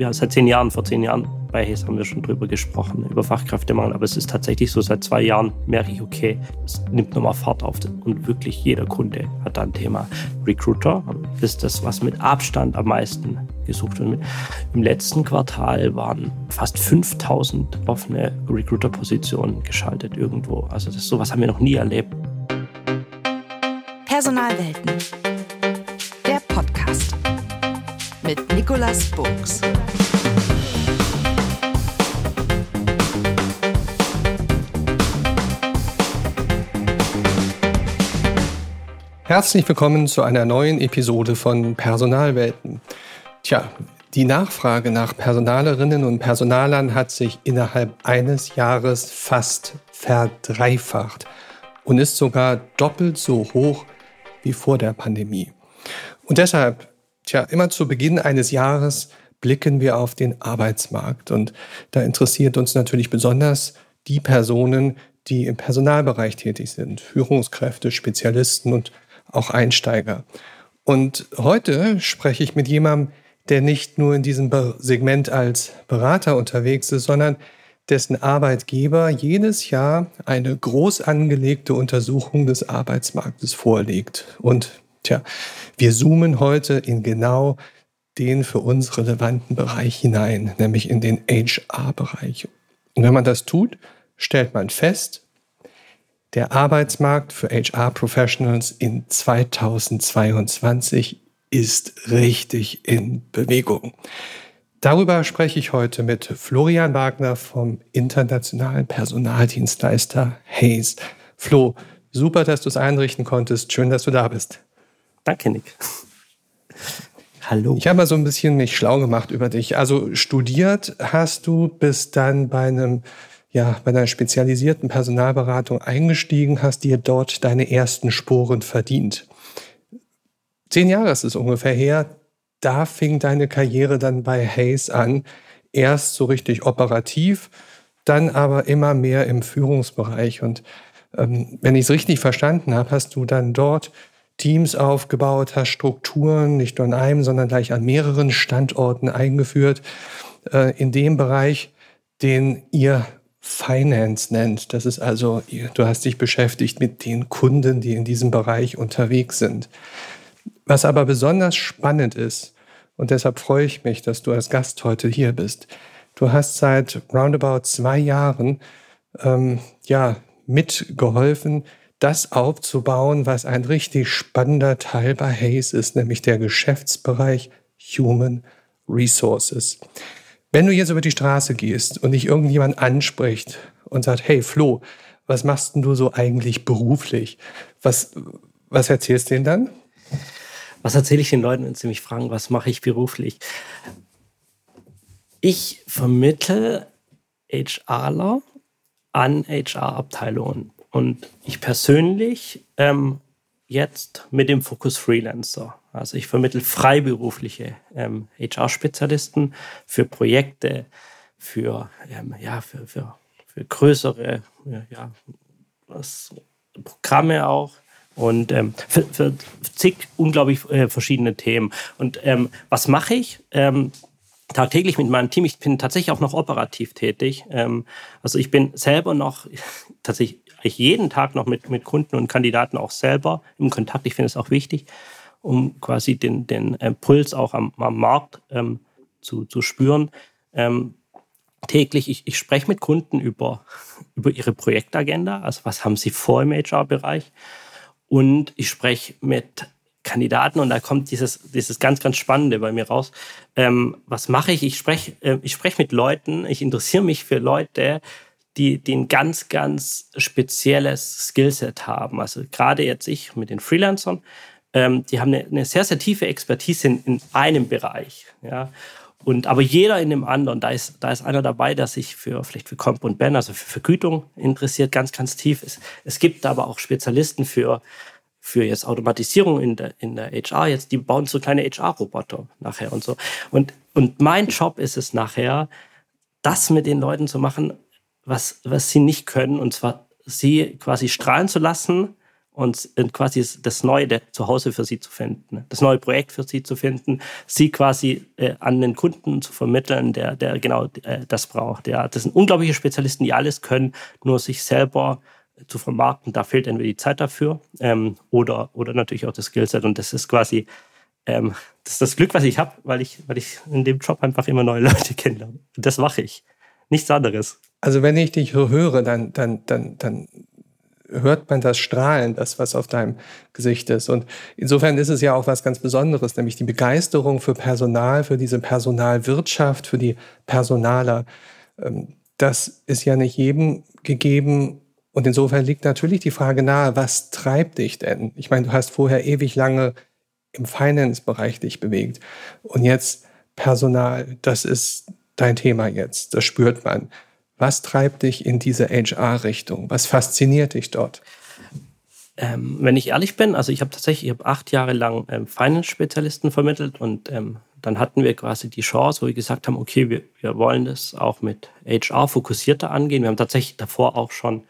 ja, seit zehn Jahren, vor zehn Jahren bei Hayes haben wir schon drüber gesprochen, über Fachkräftemangel. Aber es ist tatsächlich so, seit zwei Jahren merke ich, okay, es nimmt nochmal Fahrt auf. Und wirklich jeder Kunde hat da ein Thema. Recruiter ist das, was mit Abstand am meisten gesucht wird. Im letzten Quartal waren fast 5000 offene Recruiter-Positionen geschaltet irgendwo. Also das, sowas haben wir noch nie erlebt. Personalwelten. Nicolas Burgs. Herzlich willkommen zu einer neuen Episode von Personalwelten. Tja, die Nachfrage nach Personalerinnen und Personalern hat sich innerhalb eines Jahres fast verdreifacht und ist sogar doppelt so hoch wie vor der Pandemie. Und deshalb, tja, immer zu Beginn eines Jahres blicken wir auf den Arbeitsmarkt. Und da interessiert uns natürlich besonders die Personen, die im Personalbereich tätig sind, Führungskräfte, Spezialisten und auch Einsteiger. Und heute spreche ich mit jemandem, der nicht nur in diesem Segment als Berater unterwegs ist, sondern dessen Arbeitgeber jedes Jahr eine groß angelegte Untersuchung des Arbeitsmarktes vorlegt. Und tja, wir zoomen heute in genau den für uns relevanten Bereich hinein, nämlich in den HR-Bereich. Und wenn man das tut, stellt man fest, der Arbeitsmarkt für HR-Professionals in 2022 ist richtig in Bewegung. Darüber spreche ich heute mit Florian Wagner vom internationalen Personaldienstleister Hayes. Flo, super, dass du es einrichten konntest. Schön, dass du da bist. Danke, Nick. Hallo. Ich habe mal so ein bisschen mich schlau gemacht über dich. Also studiert hast du, bis dann bei einem ja, bei einer spezialisierten Personalberatung eingestiegen, hast dir dort deine ersten Sporen verdient. Zehn Jahre ist es ungefähr her. Da fing deine Karriere dann bei Hayes an. Erst so richtig operativ, dann aber immer mehr im Führungsbereich. Und ähm, wenn ich es richtig verstanden habe, hast du dann dort Teams aufgebaut, hast Strukturen nicht nur an einem, sondern gleich an mehreren Standorten eingeführt, äh, in dem Bereich, den ihr Finance nennt. Das ist also, du hast dich beschäftigt mit den Kunden, die in diesem Bereich unterwegs sind. Was aber besonders spannend ist, und deshalb freue ich mich, dass du als Gast heute hier bist. Du hast seit roundabout zwei Jahren ähm, ja, mitgeholfen, das aufzubauen, was ein richtig spannender Teil bei Hayes ist, nämlich der Geschäftsbereich Human Resources. Wenn du jetzt über die Straße gehst und dich irgendjemand anspricht und sagt, hey Flo, was machst denn du so eigentlich beruflich? Was, was erzählst du denen dann? Was erzähle ich den Leuten, wenn sie mich fragen, was mache ich beruflich? Ich vermittle HRler an HR-Abteilungen. Und ich persönlich ähm, jetzt mit dem Fokus Freelancer. Also ich vermittle freiberufliche ähm, HR-Spezialisten für Projekte, für, ähm, ja, für, für, für größere ja, was, Programme auch und ähm, für, für, zig unglaublich äh, verschiedene Themen. Und ähm, was mache ich? Ähm, tagtäglich mit meinem Team. Ich bin tatsächlich auch noch operativ tätig. Ähm, also ich bin selber noch tatsächlich jeden Tag noch mit, mit Kunden und Kandidaten auch selber im Kontakt. Ich finde es auch wichtig um quasi den, den Impuls auch am, am Markt ähm, zu, zu spüren. Ähm, täglich, ich, ich spreche mit Kunden über, über ihre Projektagenda, also was haben sie vor im HR-Bereich. Und ich spreche mit Kandidaten und da kommt dieses, dieses ganz, ganz Spannende bei mir raus. Ähm, was mache ich? Ich spreche äh, ich sprech mit Leuten, ich interessiere mich für Leute, die, die ein ganz, ganz spezielles Skillset haben. Also gerade jetzt ich mit den Freelancern, ähm, die haben eine, eine, sehr, sehr tiefe Expertise in, in einem Bereich. Ja. Und aber jeder in dem anderen, da ist, da ist einer dabei, der sich für vielleicht für Comp und Ben, also für Vergütung interessiert, ganz, ganz tief. Es, es gibt aber auch Spezialisten für, für jetzt Automatisierung in der, in der HR. Jetzt, die bauen so kleine HR-Roboter nachher und so. Und, und mein Job ist es nachher, das mit den Leuten zu machen, was, was sie nicht können, und zwar sie quasi strahlen zu lassen und quasi das neue Zuhause für sie zu finden, das neue Projekt für sie zu finden, sie quasi äh, an den Kunden zu vermitteln, der, der genau äh, das braucht. Ja, das sind unglaubliche Spezialisten, die alles können, nur sich selber zu vermarkten. Da fehlt entweder die Zeit dafür ähm, oder, oder natürlich auch das Skillset. Und das ist quasi ähm, das, ist das Glück, was ich habe, weil ich, weil ich in dem Job einfach immer neue Leute kennenlerne. Das mache ich. Nichts anderes. Also wenn ich dich so höre, dann, dann, dann, dann hört man das Strahlen, das, was auf deinem Gesicht ist. Und insofern ist es ja auch was ganz Besonderes, nämlich die Begeisterung für Personal, für diese Personalwirtschaft, für die Personaler. Ähm, das ist ja nicht jedem gegeben. Und insofern liegt natürlich die Frage nahe, was treibt dich denn? Ich meine, du hast vorher ewig lange im Finance-Bereich dich bewegt. Und jetzt Personal, das ist dein Thema jetzt, das spürt man. Was treibt dich in diese HR-Richtung? Was fasziniert dich dort? Ähm, wenn ich ehrlich bin, also ich habe tatsächlich, ich habe acht Jahre lang ähm, Finance-Spezialisten vermittelt und ähm, dann hatten wir quasi die Chance, wo wir gesagt haben, okay, wir, wir wollen das auch mit HR fokussierter angehen. Wir haben tatsächlich davor auch schon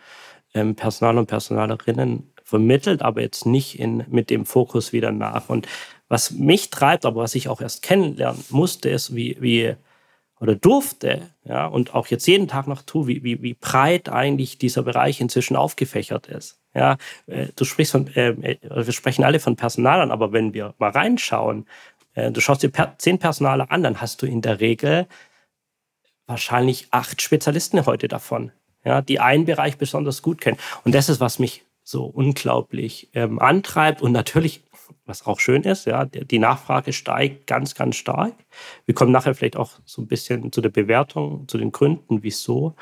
ähm, Personal und Personalerinnen vermittelt, aber jetzt nicht in, mit dem Fokus wieder nach. Und was mich treibt, aber was ich auch erst kennenlernen musste, ist, wie, wie oder durfte, ja, und auch jetzt jeden Tag noch tue, wie, wie, wie breit eigentlich dieser Bereich inzwischen aufgefächert ist. Ja, äh, du sprichst von, ähm, äh, wir sprechen alle von Personalern, aber wenn wir mal reinschauen, äh, du schaust dir per, zehn Personaler an, dann hast du in der Regel wahrscheinlich acht Spezialisten heute davon, ja, die einen Bereich besonders gut kennen. Und das ist, was mich so unglaublich ähm, antreibt und natürlich was auch schön ist. Ja, die Nachfrage steigt ganz, ganz stark. Wir kommen nachher vielleicht auch so ein bisschen zu der Bewertung, zu den Gründen, wieso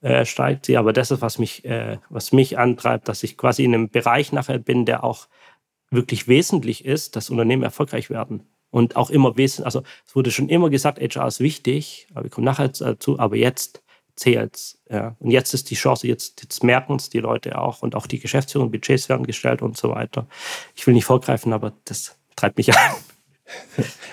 äh, steigt sie. Aber das ist, was mich, äh, was mich antreibt, dass ich quasi in einem Bereich nachher bin, der auch wirklich wesentlich ist, dass Unternehmen erfolgreich werden. Und auch immer wesentlich, also es wurde schon immer gesagt, HR ist wichtig, aber wir kommen nachher dazu, aber jetzt zählt ja. Und jetzt ist die Chance, jetzt, jetzt merken es die Leute auch und auch die Geschäftsführung, Budgets werden gestellt und so weiter. Ich will nicht vorgreifen, aber das treibt mich an.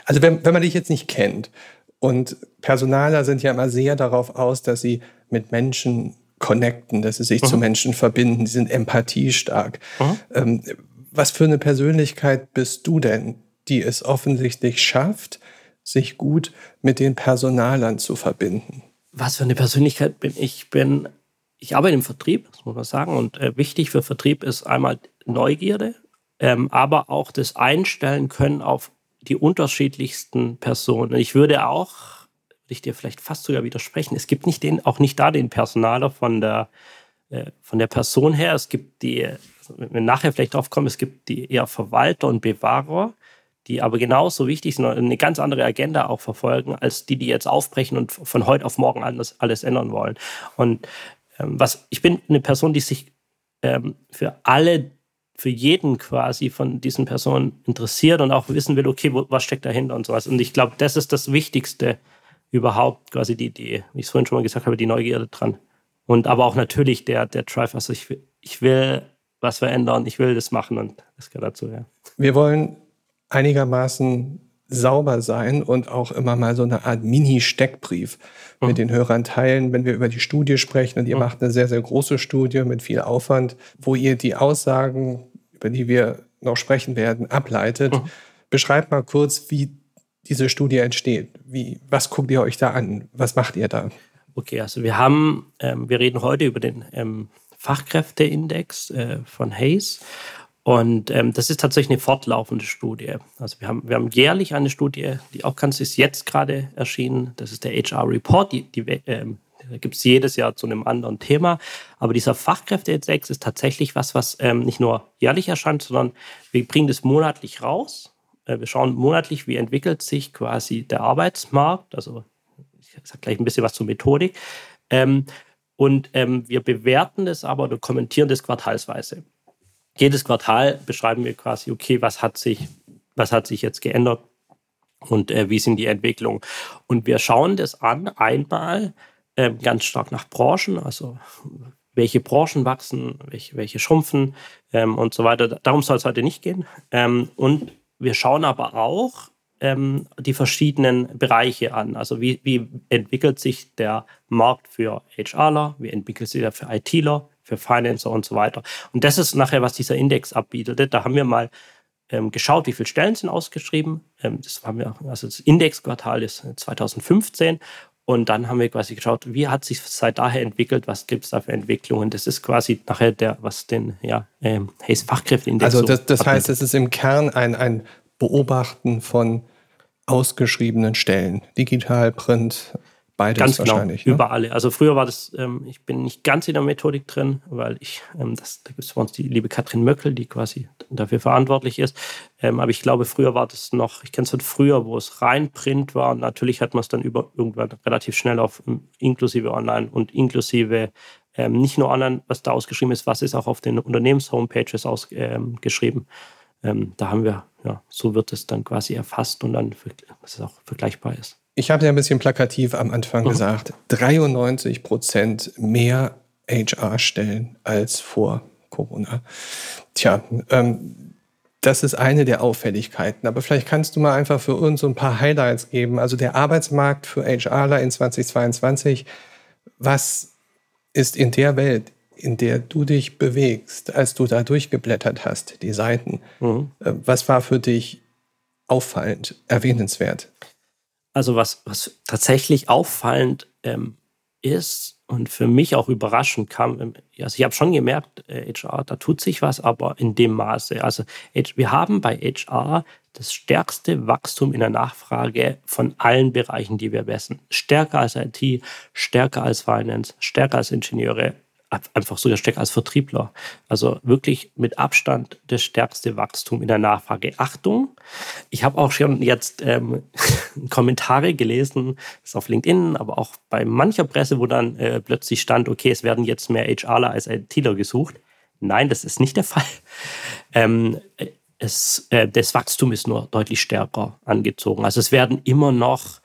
Also wenn, wenn man dich jetzt nicht kennt und Personaler sind ja immer sehr darauf aus, dass sie mit Menschen connecten, dass sie sich mhm. zu Menschen verbinden, die sind empathiestark. Mhm. Ähm, was für eine Persönlichkeit bist du denn, die es offensichtlich schafft, sich gut mit den Personalern zu verbinden? Was für eine Persönlichkeit bin ich? Bin ich arbeite im Vertrieb, das muss man sagen. Und äh, wichtig für Vertrieb ist einmal Neugierde, ähm, aber auch das Einstellen können auf die unterschiedlichsten Personen. Ich würde auch, würde ich dir vielleicht fast sogar widersprechen, es gibt nicht den, auch nicht da den Personaler von der, äh, von der Person her. Es gibt die, wenn wir nachher vielleicht drauf kommen, es gibt die eher Verwalter und Bewahrer die aber genauso wichtig sind und eine ganz andere Agenda auch verfolgen, als die, die jetzt aufbrechen und von heute auf morgen alles, alles ändern wollen. Und ähm, was, ich bin eine Person, die sich ähm, für alle, für jeden quasi von diesen Personen interessiert und auch wissen will, okay, wo, was steckt dahinter und sowas. Und ich glaube, das ist das Wichtigste überhaupt, quasi die, die, wie ich es vorhin schon mal gesagt habe, die Neugierde dran. Und aber auch natürlich der, der Drive, also ich, ich will was verändern, ich will das machen und das gehört dazu, ja. Wir wollen einigermaßen sauber sein und auch immer mal so eine Art Mini-Steckbrief mhm. mit den Hörern teilen, wenn wir über die Studie sprechen. Und ihr mhm. macht eine sehr, sehr große Studie mit viel Aufwand, wo ihr die Aussagen, über die wir noch sprechen werden, ableitet. Mhm. Beschreibt mal kurz, wie diese Studie entsteht. Wie, was guckt ihr euch da an? Was macht ihr da? Okay, also wir haben, ähm, wir reden heute über den ähm, Fachkräfteindex äh, von Hayes. Und ähm, das ist tatsächlich eine fortlaufende Studie. Also wir haben, wir haben jährlich eine Studie, die auch ganz ist jetzt gerade erschienen. Das ist der HR Report. Die, die ähm, gibt es jedes Jahr zu einem anderen Thema. Aber dieser Fachkräfteindex ist tatsächlich was, was ähm, nicht nur jährlich erscheint, sondern wir bringen das monatlich raus. Äh, wir schauen monatlich, wie entwickelt sich quasi der Arbeitsmarkt. Also ich sage gleich ein bisschen was zur Methodik. Ähm, und ähm, wir bewerten das aber oder kommentieren das quartalsweise jedes Quartal beschreiben wir quasi, okay, was hat sich, was hat sich jetzt geändert und äh, wie sind die Entwicklungen. Und wir schauen das an, einmal äh, ganz stark nach Branchen, also welche Branchen wachsen, welche, welche schrumpfen ähm, und so weiter. Darum soll es heute nicht gehen. Ähm, und wir schauen aber auch ähm, die verschiedenen Bereiche an. Also wie, wie entwickelt sich der Markt für HRler, wie entwickelt sich der für ITler, für Financer und so weiter. Und das ist nachher, was dieser Index abbietet. Da haben wir mal ähm, geschaut, wie viele Stellen sind ausgeschrieben. Ähm, das haben wir, also das Indexquartal ist 2015 und dann haben wir quasi geschaut, wie hat sich seit daher entwickelt, was gibt es da für Entwicklungen. Das ist quasi nachher der, was den ja, ähm, Hayes Fachkräfteindex. Also das, das heißt, es ist im Kern ein, ein Beobachten von ausgeschriebenen Stellen, digital, Print, Beides ganz genau, wahrscheinlich. Ne? Über alle. Also früher war das, ähm, ich bin nicht ganz in der Methodik drin, weil ich, ähm, das, da gibt es bei uns die liebe Katrin Möckel, die quasi dafür verantwortlich ist. Ähm, aber ich glaube, früher war das noch, ich kenne es von früher, wo es rein Print war. Und natürlich hat man es dann über, irgendwann relativ schnell auf ähm, inklusive Online und inklusive ähm, nicht nur online, was da ausgeschrieben ist, was ist auch auf den Unternehmens-Homepages ausgeschrieben. Ähm, da haben wir, ja, so wird es dann quasi erfasst und dann, dass es auch vergleichbar ist ich habe ja ein bisschen plakativ am Anfang mhm. gesagt, 93 Prozent mehr HR-Stellen als vor Corona. Tja, ähm, das ist eine der Auffälligkeiten. Aber vielleicht kannst du mal einfach für uns so ein paar Highlights geben. Also der Arbeitsmarkt für HRler in 2022. Was ist in der Welt, in der du dich bewegst, als du da durchgeblättert hast, die Seiten, mhm. Äh, was war für dich auffallend, erwähnenswert? Also was, was tatsächlich auffallend ähm, ist und für mich auch überraschend kam, ähm, also ich habe schon gemerkt, äh, HR, da tut sich was, aber in dem Maße. Also wir haben bei HR das stärkste Wachstum in der Nachfrage von allen Bereichen, die wir messen. Stärker als IT, stärker als Finance, stärker als Ingenieure, einfach sogar stärker als Vertriebler. Also wirklich mit Abstand das stärkste Wachstum in der Nachfrage. Achtung, ich habe auch schon jetzt ähm, Kommentare gelesen, das ist auf LinkedIn, aber auch bei mancher Presse, wo dann äh, plötzlich stand, okay, es werden jetzt mehr HRler als ITler gesucht. Nein, das ist nicht der Fall. Ähm, es, äh, das Wachstum ist nur deutlich stärker angezogen. Also es werden immer noch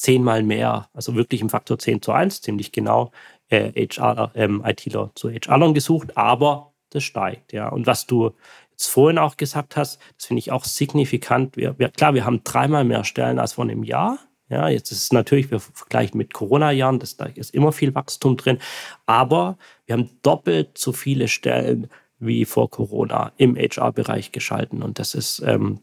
zehnmal mehr, also wirklich im Faktor 10 zu 1, ziemlich genau, äh, HR, ähm, ITler zu HRlern gesucht, aber das steigt, ja. Und was du jetzt vorhin auch gesagt hast, das finde ich auch signifikant. Wir, wir, klar, wir haben dreimal mehr Stellen als vor einem Jahr. Ja, jetzt ist es natürlich, wir vergleichen mit Corona-Jahren, da ist immer viel Wachstum drin, aber wir haben doppelt so viele Stellen wie vor Corona im HR-Bereich geschalten. Und das ist ähm,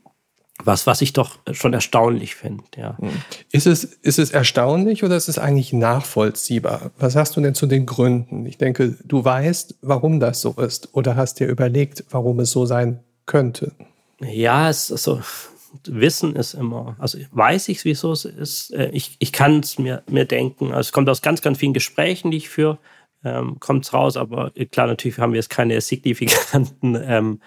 was, was ich doch schon erstaunlich finde. Ja. Hm. Ist, es, ist es erstaunlich oder ist es eigentlich nachvollziehbar? Was hast du denn zu den Gründen? Ich denke, du weißt, warum das so ist oder hast dir überlegt, warum es so sein könnte. Ja, es ist so. Wissen ist immer, also weiß ich, wieso es ist. Äh, ich, ich kann es mir, mir denken. Also es kommt aus ganz, ganz vielen Gesprächen, die ich führe, ähm, kommt es raus, aber klar, natürlich haben wir jetzt keine signifikanten ähm,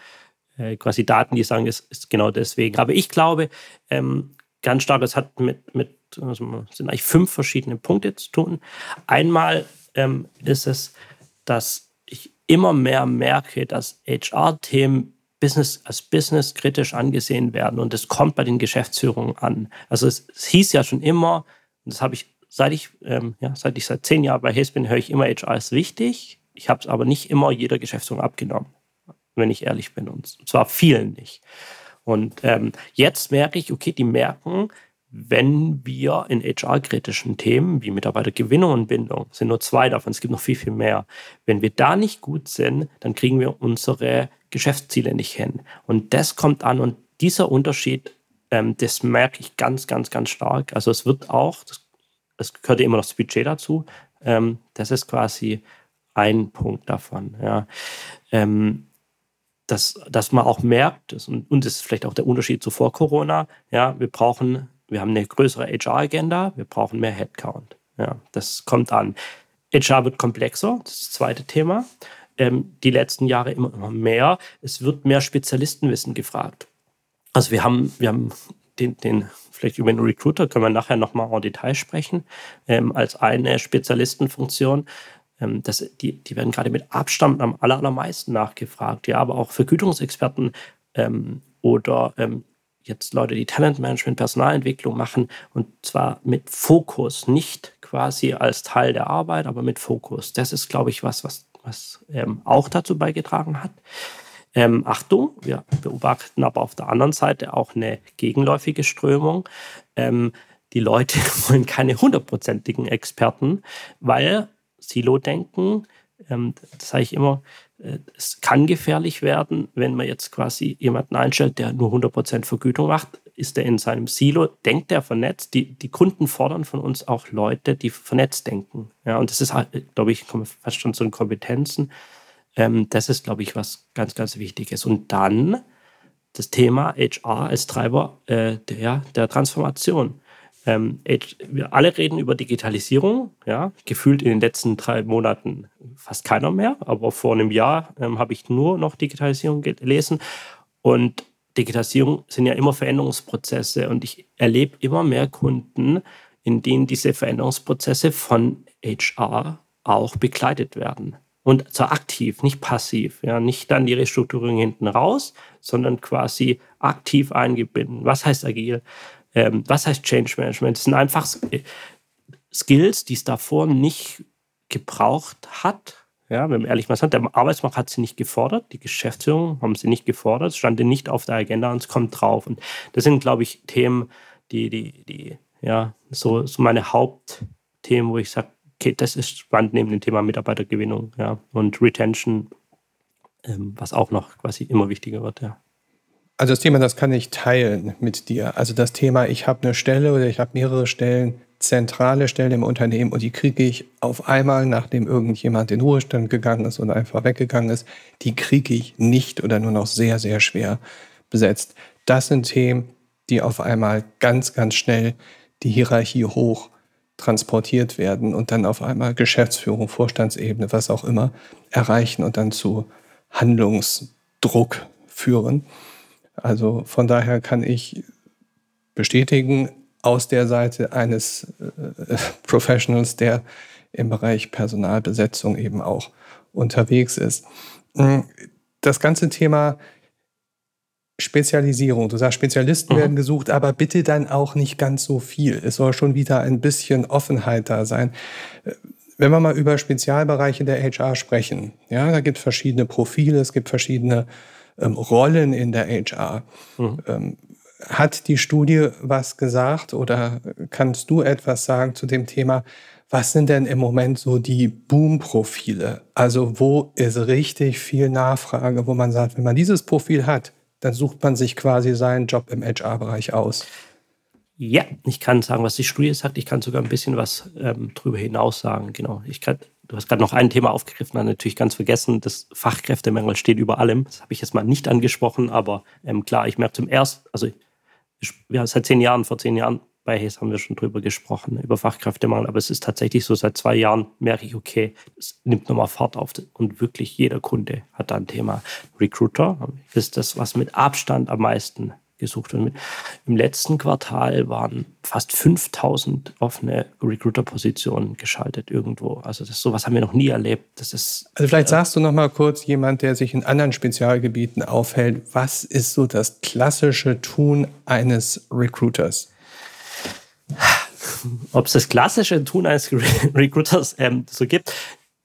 äh, quasi Daten, die sagen, es ist genau deswegen. Aber ich glaube, ähm, ganz stark, es hat mit, mit also sind eigentlich fünf verschiedene Punkte zu tun. Einmal ähm, ist es, dass ich immer mehr merke, dass HR-Themen Business, als Business kritisch angesehen werden und das kommt bei den Geschäftsführungen an. Also es, es hieß ja schon immer, und das habe ich, seit ich, ähm, ja, seit ich seit zehn Jahren bei Hayes bin, höre ich immer, HR ist wichtig. Ich habe es aber nicht immer jeder Geschäftsführung abgenommen wenn ich ehrlich bin. Und zwar vielen nicht. Und ähm, jetzt merke ich, okay, die merken, wenn wir in HR-kritischen Themen wie Mitarbeitergewinnung und Bindung, sind nur zwei davon, es gibt noch viel, viel mehr, wenn wir da nicht gut sind, dann kriegen wir unsere Geschäftsziele nicht hin. Und das kommt an und dieser Unterschied, ähm, das merke ich ganz, ganz, ganz stark. Also es wird auch, es gehört ja immer noch das Budget dazu, ähm, das ist quasi ein Punkt davon. Ja. Ähm, dass, dass man auch merkt, das, und, und das ist vielleicht auch der Unterschied zu vor Corona, ja, wir brauchen, wir haben eine größere HR-Agenda, wir brauchen mehr Headcount. Ja, das kommt an. HR wird komplexer, das das zweite Thema. Ähm, die letzten Jahre immer, immer mehr. Es wird mehr Spezialistenwissen gefragt. Also wir haben, wir haben den, den vielleicht über den Recruiter können wir nachher nochmal en Detail sprechen, ähm, als eine Spezialistenfunktion. Ähm, das, die, die werden gerade mit Abstand am allermeisten nachgefragt. Ja, aber auch Vergütungsexperten ähm, oder ähm, jetzt Leute, die Talentmanagement, Personalentwicklung machen und zwar mit Fokus, nicht quasi als Teil der Arbeit, aber mit Fokus. Das ist, glaube ich, was, was, was ähm, auch dazu beigetragen hat. Ähm, Achtung, wir beobachten aber auf der anderen Seite auch eine gegenläufige Strömung. Ähm, die Leute wollen keine hundertprozentigen Experten, weil Silo-Denken ähm, das sage ich immer, äh, es kann gefährlich werden, wenn man jetzt quasi jemanden einstellt, der nur 100% Vergütung macht. Ist der in seinem Silo, denkt der vernetzt? Die, die Kunden fordern von uns auch Leute, die vernetzt denken. Ja, und das ist halt, glaube ich, fast schon zu den Kompetenzen. Ähm, das ist, glaube ich, was ganz, ganz wichtig ist. Und dann das Thema HR als Treiber äh, der, der Transformation. Ähm, wir alle reden über Digitalisierung, ja, gefühlt in den letzten drei Monaten fast keiner mehr, aber vor einem Jahr ähm, habe ich nur noch Digitalisierung gelesen. Und Digitalisierung sind ja immer Veränderungsprozesse und ich erlebe immer mehr Kunden, in denen diese Veränderungsprozesse von HR auch begleitet werden. Und zwar aktiv, nicht passiv. Ja, nicht dann die Restrukturierung hinten raus, sondern quasi aktiv eingebinden. Was heißt agil? Ähm, was heißt Change Management? Das sind einfach Skills, die es davor nicht gebraucht hat. Ja, wenn man ehrlich mal sagt, der Arbeitsmarkt hat sie nicht gefordert, die Geschäftsführung haben sie nicht gefordert, es stand nicht auf der Agenda und es kommt drauf. Und das sind, glaube ich, Themen, die, die, die, ja, so, so meine Hauptthemen, wo ich sage, okay, das ist spannend neben dem Thema Mitarbeitergewinnung, ja, und Retention, ähm, was auch noch quasi immer wichtiger wird, ja. Also das Thema, das kann ich teilen mit dir. Also das Thema, ich habe eine Stelle oder ich habe mehrere Stellen, zentrale Stellen im Unternehmen und die kriege ich auf einmal, nachdem irgendjemand in Ruhestand gegangen ist und einfach weggegangen ist, die kriege ich nicht oder nur noch sehr, sehr schwer besetzt. Das sind Themen, die auf einmal ganz, ganz schnell die Hierarchie hoch transportiert werden und dann auf einmal Geschäftsführung, Vorstandsebene, was auch immer, erreichen und dann zu Handlungsdruck führen. Also von daher kann ich bestätigen, aus der Seite eines äh, Professionals, der im Bereich Personalbesetzung eben auch unterwegs ist. Mm, das ganze Thema Spezialisierung. Du sagst, Spezialisten mhm. werden gesucht, aber bitte dann auch nicht ganz so viel. Es soll schon wieder ein bisschen Offenheit da sein. Wenn wir mal über Spezialbereiche der HR sprechen, ja, da gibt es verschiedene Profile, es gibt verschiedene ähm, Rollen in der HR. Mhm. Ähm, hat die Studie was gesagt oder kannst du etwas sagen zu dem Thema? Was sind denn im Moment so die Boom-Profile? Also wo ist richtig viel Nachfrage, wo man sagt, wenn man dieses Profil hat, dann sucht man sich quasi seinen Job im HR-Bereich aus. Ja, ich kann sagen, was die Studie sagt. Ich kann sogar ein bisschen was ähm, drüber hinaus sagen. Genau. Ich kann, du hast gerade noch ein Thema aufgegriffen, dann natürlich ganz vergessen. Das Fachkräftemangel steht über allem. Das habe ich jetzt mal nicht angesprochen, aber ähm, klar, ich merke zum ersten, also ja, seit zehn Jahren, vor zehn Jahren bei Hayes haben wir schon drüber gesprochen, über Fachkräftemangel, aber es ist tatsächlich so, seit zwei Jahren merke ich, okay, es nimmt nochmal Fahrt auf und wirklich jeder Kunde hat da ein Thema. Recruiter ist das, was mit Abstand am meisten gesucht wird. Im letzten Quartal waren fast 5000 offene Recruiter-Positionen geschaltet irgendwo. Also das, sowas haben wir noch nie erlebt. Das ist, also vielleicht äh, sagst du noch mal kurz, jemand, der sich in anderen Spezialgebieten aufhält, was ist so das klassische Tun eines Recruiters? ob es das klassische Tun eines Recruiters ähm, so gibt.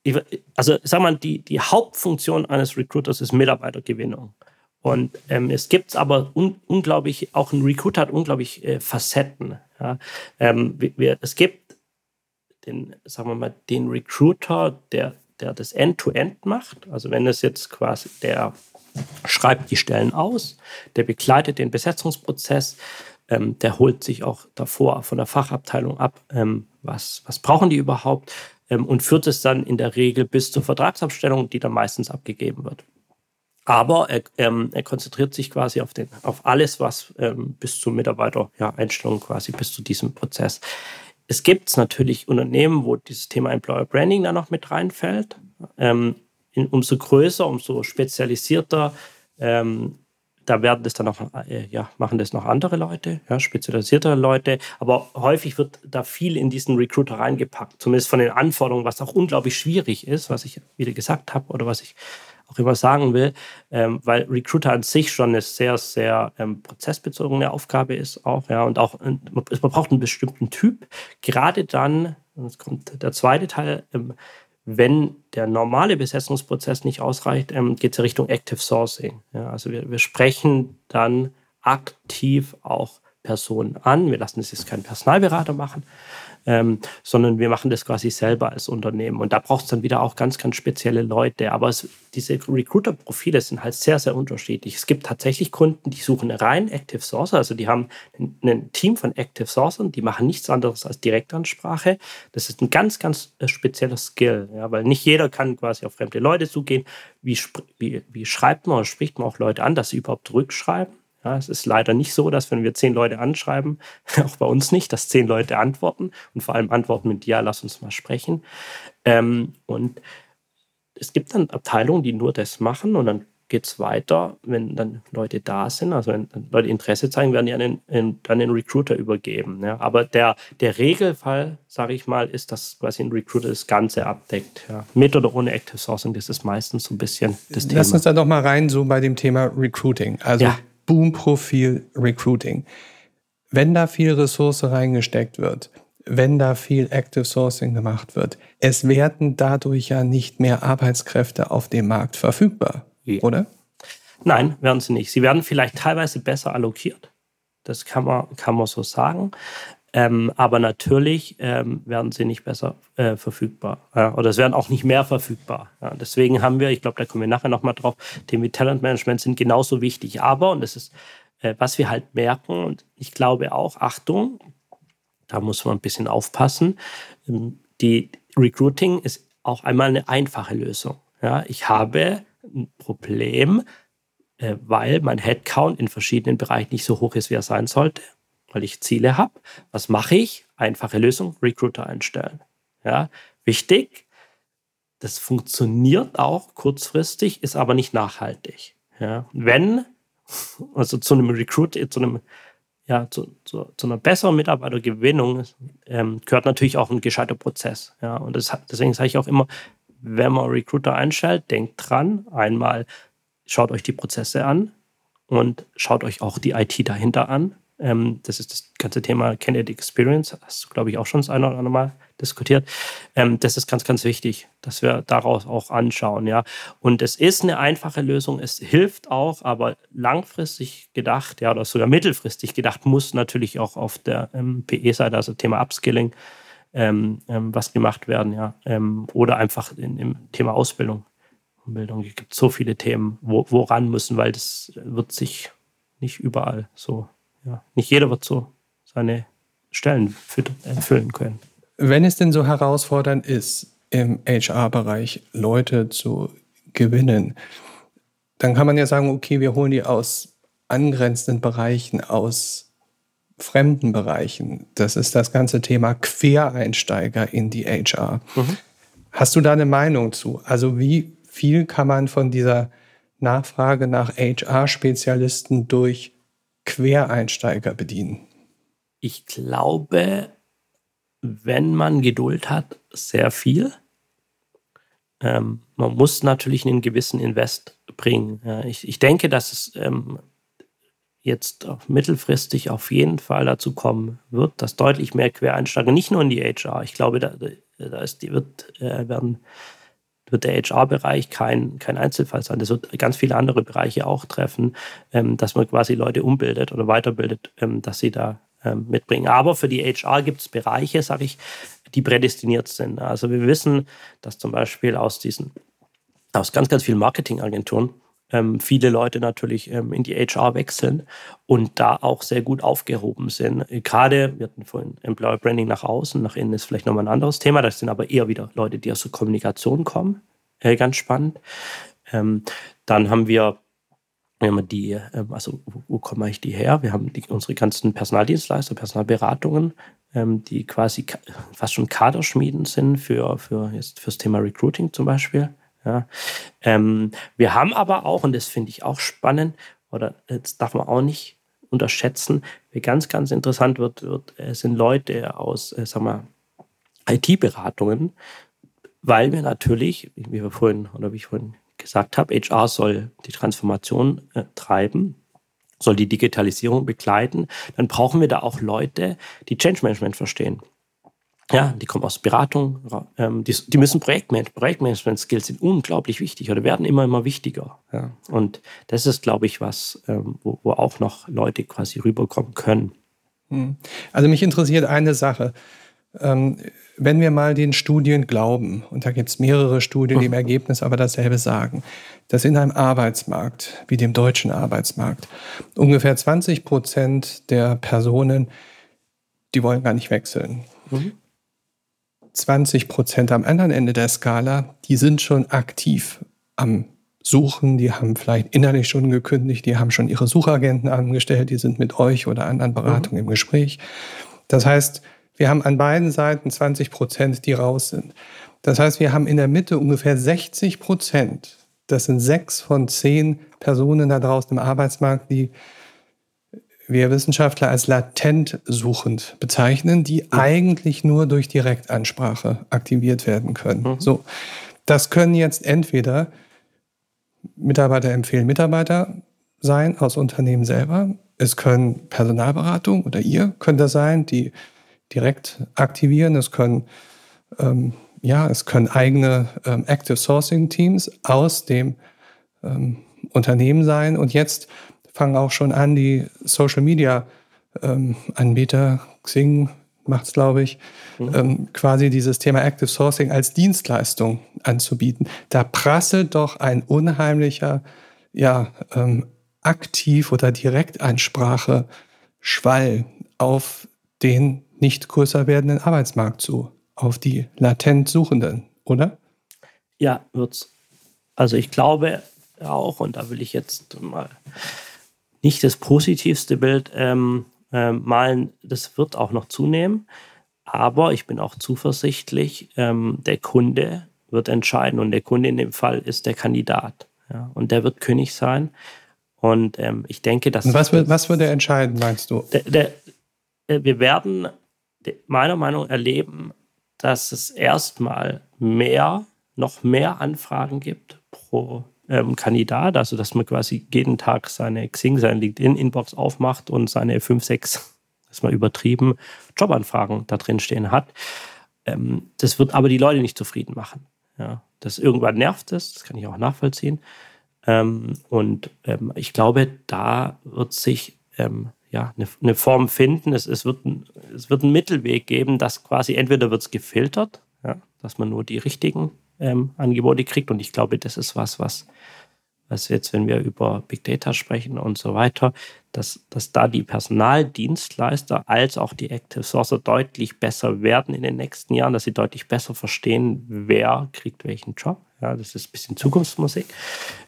Ich, also sag mal, die, die Hauptfunktion eines Recruiters ist Mitarbeitergewinnung. Und ähm, es gibt aber un unglaublich, auch ein Recruiter hat unglaublich äh, Facetten. Ja? Ähm, wir, es gibt den, sagen wir mal, den Recruiter, der, der das End-to-End -End macht. Also wenn es jetzt quasi, der schreibt die Stellen aus, der begleitet den Besetzungsprozess, ähm, der holt sich auch davor von der Fachabteilung ab, ähm, was, was brauchen die überhaupt ähm, und führt es dann in der Regel bis zur Vertragsabstellung, die dann meistens abgegeben wird. Aber er, ähm, er konzentriert sich quasi auf, den, auf alles, was ähm, bis zur Mitarbeitereinstellung ja, quasi bis zu diesem Prozess. Es gibt natürlich Unternehmen, wo dieses Thema Employer Branding da noch mit reinfällt. Ähm, in, umso größer, umso spezialisierter ähm, da werden das dann auch, äh, ja, machen das noch andere Leute, ja, spezialisierte Leute. Aber häufig wird da viel in diesen Recruiter reingepackt, zumindest von den Anforderungen, was auch unglaublich schwierig ist, was ich wieder gesagt habe oder was ich auch immer sagen will, ähm, weil Recruiter an sich schon eine sehr, sehr ähm, prozessbezogene Aufgabe ist auch, ja, und auch, man braucht einen bestimmten Typ, gerade dann, und jetzt kommt der zweite Teil, ähm, wenn der normale Besetzungsprozess nicht ausreicht, ähm, geht es ja Richtung Active Sourcing. Ja, also wir, wir sprechen dann aktiv auch Personen an. Wir lassen es jetzt keinen Personalberater machen, ähm, sondern wir machen das quasi selber als Unternehmen. Und da braucht es dann wieder auch ganz, ganz spezielle Leute. Aber es, diese Recruiter-Profile sind halt sehr, sehr unterschiedlich. Es gibt tatsächlich Kunden, die suchen rein Active Sourcer, also die haben ein, ein Team von Active Sourcern, die machen nichts anderes als Direktansprache. Das ist ein ganz, ganz äh, spezieller Skill, ja, weil nicht jeder kann quasi auf fremde Leute zugehen. Wie, wie, wie schreibt man oder spricht man auch Leute an, dass sie überhaupt rückschreiben? Ja, es ist leider nicht so, dass wenn wir zehn Leute anschreiben, auch bei uns nicht, dass zehn Leute antworten und vor allem antworten mit Ja, lass uns mal sprechen. Ähm, und es gibt dann Abteilungen, die nur das machen und dann geht es weiter, wenn dann Leute da sind, also wenn Leute Interesse zeigen, werden die an den, in, an den Recruiter übergeben. Ja. Aber der, der Regelfall, sage ich mal, ist, dass quasi ein Recruiter das Ganze abdeckt. Ja. Mit oder ohne Active Sourcing, das ist meistens so ein bisschen das Thema. Lass uns da doch mal rein, so bei dem Thema Recruiting. Also ja. Boom-Profil Recruiting. Wenn da viel Ressource reingesteckt wird, wenn da viel Active Sourcing gemacht wird, es werden dadurch ja nicht mehr Arbeitskräfte auf dem Markt verfügbar, ja. oder? Nein, werden sie nicht. Sie werden vielleicht teilweise besser allokiert. Das kann man, kann man so sagen. Ähm, aber natürlich ähm, werden sie nicht besser äh, verfügbar. Ja, oder es werden auch nicht mehr verfügbar. Ja, deswegen haben wir, ich glaube, da kommen wir nachher nochmal drauf, Themen wie Talentmanagement sind genauso wichtig. Aber, und das ist, äh, was wir halt merken, und ich glaube auch, Achtung, da muss man ein bisschen aufpassen, ähm, die Recruiting ist auch einmal eine einfache Lösung. Ja, ich habe ein Problem, äh, weil mein Headcount in verschiedenen Bereichen nicht so hoch ist, wie er sein sollte weil ich Ziele habe. Was mache ich? Einfache Lösung, Recruiter einstellen. Ja, wichtig, das funktioniert auch kurzfristig, ist aber nicht nachhaltig. Ja, wenn, also zu einem Recruit, zu einem ja, zu, zu, zu einer besseren Mitarbeitergewinnung ähm, gehört natürlich auch ein gescheiter Prozess. Ja, und das, deswegen sage ich auch immer, wenn man Recruiter einstellt, denkt dran, einmal schaut euch die Prozesse an und schaut euch auch die IT dahinter an. Ähm, das ist das ganze Thema Candidate Experience. Hast du, glaube ich, auch schon das eine oder andere Mal diskutiert. Ähm, das ist ganz, ganz wichtig, dass wir daraus auch anschauen. Ja. Und es ist eine einfache Lösung. Es hilft auch, aber langfristig gedacht, ja, oder sogar mittelfristig gedacht, muss natürlich auch auf der ähm, PE-Seite, also Thema Upskilling, ähm, ähm, was gemacht werden. Ja. Ähm, oder einfach in, im Thema Ausbildung. Bildung. Es gibt so viele Themen, wo, woran müssen, weil das wird sich nicht überall so ja, nicht jeder wird so seine Stellen erfüllen können. Wenn es denn so herausfordernd ist, im HR-Bereich Leute zu gewinnen, dann kann man ja sagen, okay, wir holen die aus angrenzenden Bereichen, aus fremden Bereichen. Das ist das ganze Thema Quereinsteiger in die HR. Mhm. Hast du da eine Meinung zu? Also wie viel kann man von dieser Nachfrage nach HR-Spezialisten durch Quereinsteiger bedienen? Ich glaube, wenn man Geduld hat, sehr viel. Ähm, man muss natürlich einen gewissen Invest bringen. Ja, ich, ich, denke, dass es ähm, jetzt mittelfristig auf jeden Fall dazu kommen wird, dass deutlich mehr Quereinsteiger, nicht nur in die HR, ich glaube, da, da ist, die wird, äh, werden wird der HR-Bereich kein, kein Einzelfall sein. Das wird ganz viele andere Bereiche auch treffen, ähm, dass man quasi Leute umbildet oder weiterbildet, ähm, dass sie da ähm, mitbringen. Aber für die HR gibt es Bereiche, sage ich, die prädestiniert sind. Also wir wissen, dass zum Beispiel aus diesen, aus ganz, ganz vielen Marketingagenturen ähm, viele Leute natürlich ähm, in die HR wechseln und da auch sehr gut aufgehoben sind. Gerade, wir hatten vorhin Employer Branding nach außen, nach innen ist vielleicht nochmal ein anderes Thema. Das sind aber eher wieder Leute, die aus der Kommunikation kommen. Äh, ganz spannend. Ähm, dann haben wir die, ähm, also wo, wo kommen eigentlich die her? Wir haben die, unsere ganzen Personaldienstleister, Personalberatungen, ähm, die quasi fast schon Kaderschmieden sind für, für jetzt fürs Thema Recruiting zum Beispiel. Ja. Ähm, wir haben aber auch, und das finde ich auch spannend, oder jetzt darf man auch nicht unterschätzen, wie ganz, ganz interessant wird, wird äh, sind Leute aus, äh, sag IT-Beratungen, weil wir natürlich, wie wir vorhin, oder wie ich vorhin gesagt habe, HR soll die Transformation äh, treiben, soll die Digitalisierung begleiten, dann brauchen wir da auch Leute, die Change Management verstehen. Ja, die kommen aus Beratung, ähm, die, die, müssen Projektmanagement, Projektmanagement-Skills sind unglaublich wichtig oder werden immer, immer wichtiger. Ja. Und das ist, glaube ich, was, ähm, wo, wo, auch noch Leute quasi rüberkommen können. Hm. Also mich interessiert eine Sache. Ähm, wenn wir mal den Studien glauben, und da gibt es mehrere Studien, die im Ergebnis aber dasselbe sagen, dass in einem Arbeitsmarkt wie dem deutschen Arbeitsmarkt ungefähr 20 Prozent der Personen, die wollen gar nicht wechseln. Mhm. 20 Prozent am anderen Ende der Skala, die sind schon aktiv am Suchen, die haben vielleicht innerlich schon gekündigt, die haben schon ihre Suchagenten angestellt, die sind mit euch oder anderen Beratungen mhm. im Gespräch. Das heißt, wir haben an beiden Seiten 20 Prozent, die raus sind. Das heißt, wir haben in der Mitte ungefähr 60 Prozent. Das sind sechs von zehn Personen da draußen im Arbeitsmarkt, die wir Wissenschaftler als latent suchend bezeichnen, die mhm. eigentlich nur durch Direktansprache aktiviert werden können. Mhm. So, das können jetzt entweder Mitarbeiter empfehlen Mitarbeiter sein aus Unternehmen selber. Es können Personalberatung oder ihr könnt das sein, die direkt aktivieren. Es können, ähm, ja, es können eigene ähm, Active Sourcing Teams aus dem ähm, Unternehmen sein. Und jetzt fangen auch schon an, die Social Media ähm, Anbieter, Xing macht es, glaube ich, mhm. ähm, quasi dieses Thema Active Sourcing als Dienstleistung anzubieten. Da prasselt doch ein unheimlicher, ja, ähm, aktiv oder Direktansprache Schwall auf den nicht größer werdenden Arbeitsmarkt zu, auf die latent Suchenden, oder? Ja, wird's. Also ich glaube auch, und da will ich jetzt mal nicht das positivste Bild ähm, äh, malen, das wird auch noch zunehmen. Aber ich bin auch zuversichtlich, ähm, der Kunde wird entscheiden und der Kunde in dem Fall ist der Kandidat. Ja, und der wird König sein. Und ähm, ich denke, dass. Und was wird, was wird er entscheiden, meinst du? Der, der, äh, wir werden meiner Meinung nach erleben, dass es erstmal mehr, noch mehr Anfragen gibt pro ähm, Kandidat, also dass man quasi jeden Tag seine Xing, seine LinkedIn-Inbox aufmacht und seine fünf, sechs, das ist mal übertrieben, Jobanfragen da drin stehen hat. Ähm, das wird aber die Leute nicht zufrieden machen. Ja, das irgendwann nervt es, das kann ich auch nachvollziehen. Ähm, und ähm, ich glaube, da wird sich ähm, ja, eine, eine Form finden. Es, es, wird ein, es wird einen Mittelweg geben, dass quasi entweder wird es gefiltert, ja, dass man nur die richtigen ähm, Angebote kriegt. Und ich glaube, das ist was, was, was jetzt, wenn wir über Big Data sprechen und so weiter, dass, dass da die Personaldienstleister als auch die Active Sourcer deutlich besser werden in den nächsten Jahren, dass sie deutlich besser verstehen, wer kriegt welchen Job. Ja, das ist ein bisschen Zukunftsmusik.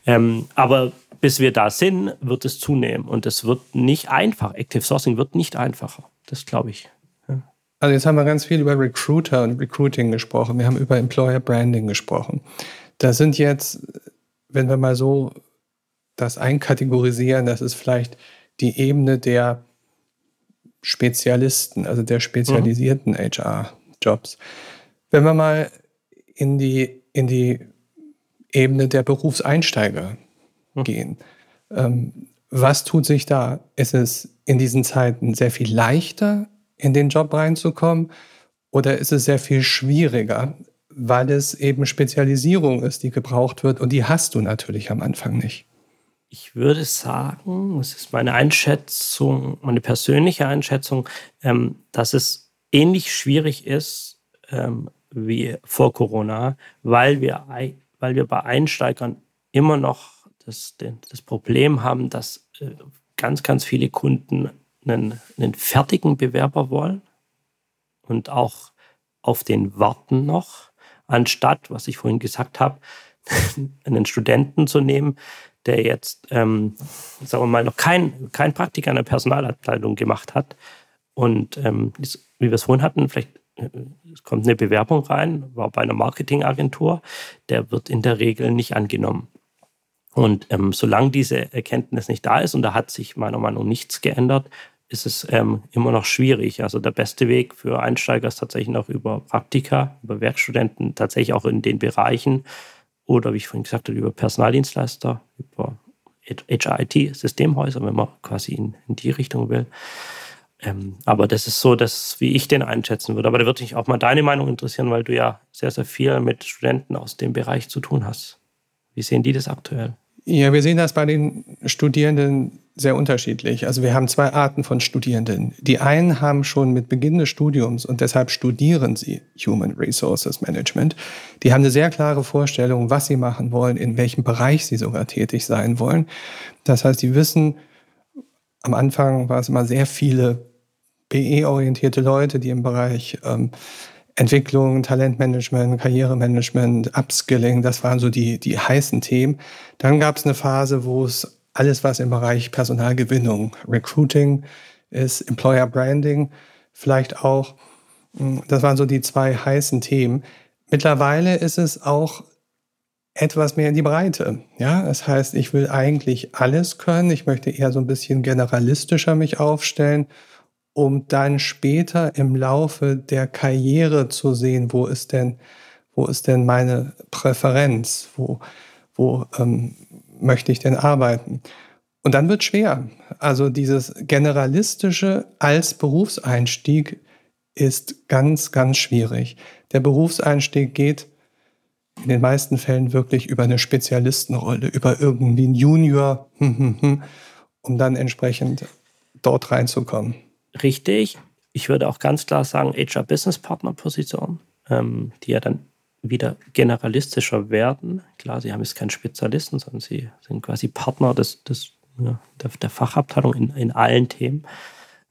Ähm, aber bis wir da sind, wird es zunehmen. Und es wird nicht einfach. Active Sourcing wird nicht einfacher. Das glaube ich. Also jetzt haben wir ganz viel über Recruiter und Recruiting gesprochen. Wir haben über Employer Branding gesprochen. Das sind jetzt, wenn wir mal so das einkategorisieren, das ist vielleicht die Ebene der Spezialisten, also der spezialisierten mhm. HR-Jobs. Wenn wir mal in die, in die Ebene der Berufseinsteiger mhm. gehen, ähm, was tut sich da? Ist es in diesen Zeiten sehr viel leichter, in den Job reinzukommen? Oder ist es sehr viel schwieriger, weil es eben Spezialisierung ist, die gebraucht wird und die hast du natürlich am Anfang nicht? Ich würde sagen, das ist meine Einschätzung, meine persönliche Einschätzung, ähm, dass es ähnlich schwierig ist ähm, wie vor Corona, weil wir, weil wir bei Einsteigern immer noch das, das Problem haben, dass äh, ganz, ganz viele Kunden einen, einen fertigen Bewerber wollen und auch auf den warten noch, anstatt, was ich vorhin gesagt habe, einen Studenten zu nehmen, der jetzt, ähm, sagen wir mal, noch kein, kein Praktika in der Personalabteilung gemacht hat. Und ähm, wie wir es vorhin hatten, vielleicht äh, es kommt eine Bewerbung rein, war bei einer Marketingagentur, der wird in der Regel nicht angenommen. Und ähm, solange diese Erkenntnis nicht da ist, und da hat sich meiner Meinung nach nichts geändert, ist es ähm, immer noch schwierig. Also der beste Weg für Einsteiger ist tatsächlich noch über Praktika, über Werkstudenten, tatsächlich auch in den Bereichen oder wie ich vorhin gesagt habe, über Personaldienstleister, über HRIT-Systemhäuser, wenn man quasi in, in die Richtung will. Ähm, aber das ist so, dass, wie ich den einschätzen würde. Aber da würde mich auch mal deine Meinung interessieren, weil du ja sehr, sehr viel mit Studenten aus dem Bereich zu tun hast. Wie sehen die das aktuell? Ja, wir sehen das bei den Studierenden sehr unterschiedlich. Also wir haben zwei Arten von Studierenden. Die einen haben schon mit Beginn des Studiums und deshalb studieren sie Human Resources Management. Die haben eine sehr klare Vorstellung, was sie machen wollen, in welchem Bereich sie sogar tätig sein wollen. Das heißt, die wissen, am Anfang war es immer sehr viele PE-orientierte Leute, die im Bereich ähm, Entwicklung, Talentmanagement, Karrieremanagement, Upskilling, das waren so die, die heißen Themen. Dann gab es eine Phase, wo es alles, was im Bereich Personalgewinnung, Recruiting ist, Employer Branding, vielleicht auch. Hm, das waren so die zwei heißen Themen. Mittlerweile ist es auch etwas mehr in die Breite. Ja, das heißt, ich will eigentlich alles können. Ich möchte eher so ein bisschen generalistischer mich aufstellen, um dann später im Laufe der Karriere zu sehen, wo ist denn, wo ist denn meine Präferenz? Wo, wo ähm, möchte ich denn arbeiten? Und dann wird schwer. Also dieses Generalistische als Berufseinstieg ist ganz, ganz schwierig. Der Berufseinstieg geht in den meisten Fällen wirklich über eine Spezialistenrolle, über irgendwie einen Junior, hm, hm, hm, um dann entsprechend dort reinzukommen. Richtig. Ich würde auch ganz klar sagen, HR Business Partner Position, ähm, die ja dann wieder generalistischer werden. Klar, sie haben jetzt keinen Spezialisten, sondern sie sind quasi Partner des, des, ja, der, der, Fachabteilung in, in allen Themen.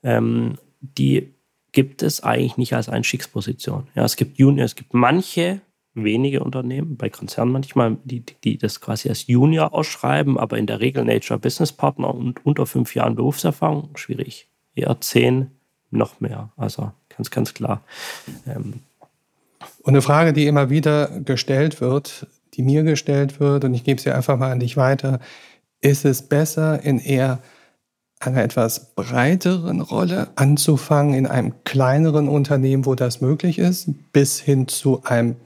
Ähm, die gibt es eigentlich nicht als Einstiegsposition. Ja, es gibt Junior, es gibt manche wenige Unternehmen, bei Konzernen manchmal, die, die das quasi als Junior ausschreiben, aber in der Regel Nature Business Partner und unter fünf Jahren Berufserfahrung, schwierig. Eher zehn, noch mehr. Also ganz, ganz klar. Ähm, und eine Frage, die immer wieder gestellt wird, die mir gestellt wird, und ich gebe sie einfach mal an dich weiter, ist es besser, in eher einer etwas breiteren Rolle anzufangen, in einem kleineren Unternehmen, wo das möglich ist, bis hin zu einem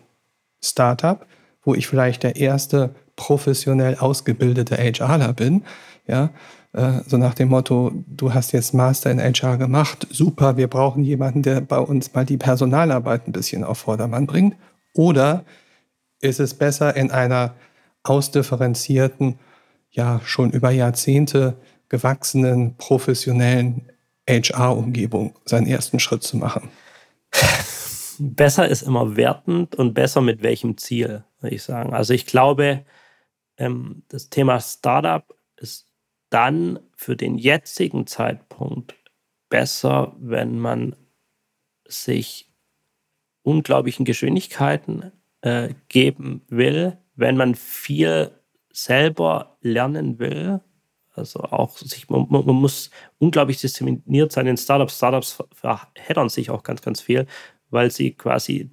Startup, wo ich vielleicht der erste professionell ausgebildete HRler bin, ja, so nach dem Motto, du hast jetzt Master in HR gemacht, super, wir brauchen jemanden, der bei uns mal die Personalarbeit ein bisschen auf Vordermann bringt. Oder ist es besser in einer ausdifferenzierten, ja schon über Jahrzehnte gewachsenen, professionellen HR-Umgebung seinen ersten Schritt zu machen? Besser ist immer wertend und besser mit welchem Ziel, würde ich sagen. Also ich glaube, ähm, das Thema Startup ist dann für den jetzigen Zeitpunkt besser, wenn man sich unglaublichen Geschwindigkeiten äh, geben will, wenn man viel selber lernen will. Also auch sich, man, man muss unglaublich diszipliniert sein in Startups. Startups verheddern sich auch ganz, ganz viel, weil sie quasi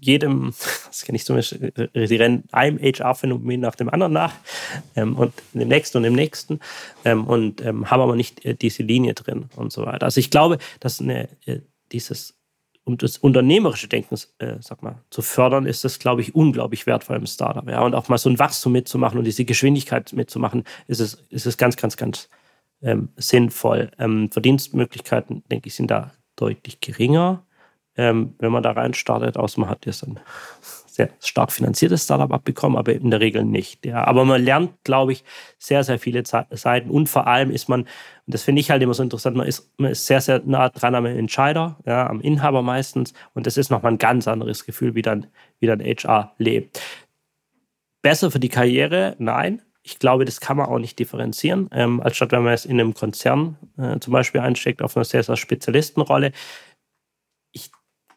jedem, das kenne ich zumindest, die rennen einem HR-Phänomen nach dem anderen nach ähm, und dem nächsten und dem nächsten ähm, und ähm, haben aber nicht äh, diese Linie drin und so weiter. Also ich glaube, dass eine, äh, dieses, um das unternehmerische Denken, äh, sag mal, zu fördern, ist das, glaube ich, unglaublich wertvoll im Startup. Ja? Und auch mal so ein Wachstum mitzumachen und diese Geschwindigkeit mitzumachen, ist es, ist es ganz, ganz, ganz ähm, sinnvoll. Ähm, Verdienstmöglichkeiten, denke ich, sind da deutlich geringer ähm, wenn man da rein startet, außer man hat jetzt ein sehr stark finanziertes Startup abbekommen, aber in der Regel nicht. Ja. Aber man lernt, glaube ich, sehr, sehr viele Seiten und vor allem ist man, und das finde ich halt immer so interessant, man ist, man ist sehr, sehr nah dran am Entscheider, ja, am Inhaber meistens und das ist nochmal ein ganz anderes Gefühl, wie dann, wie dann HR lebt. Besser für die Karriere? Nein. Ich glaube, das kann man auch nicht differenzieren, ähm, als statt wenn man es in einem Konzern äh, zum Beispiel einsteckt, auf einer sehr, sehr Spezialistenrolle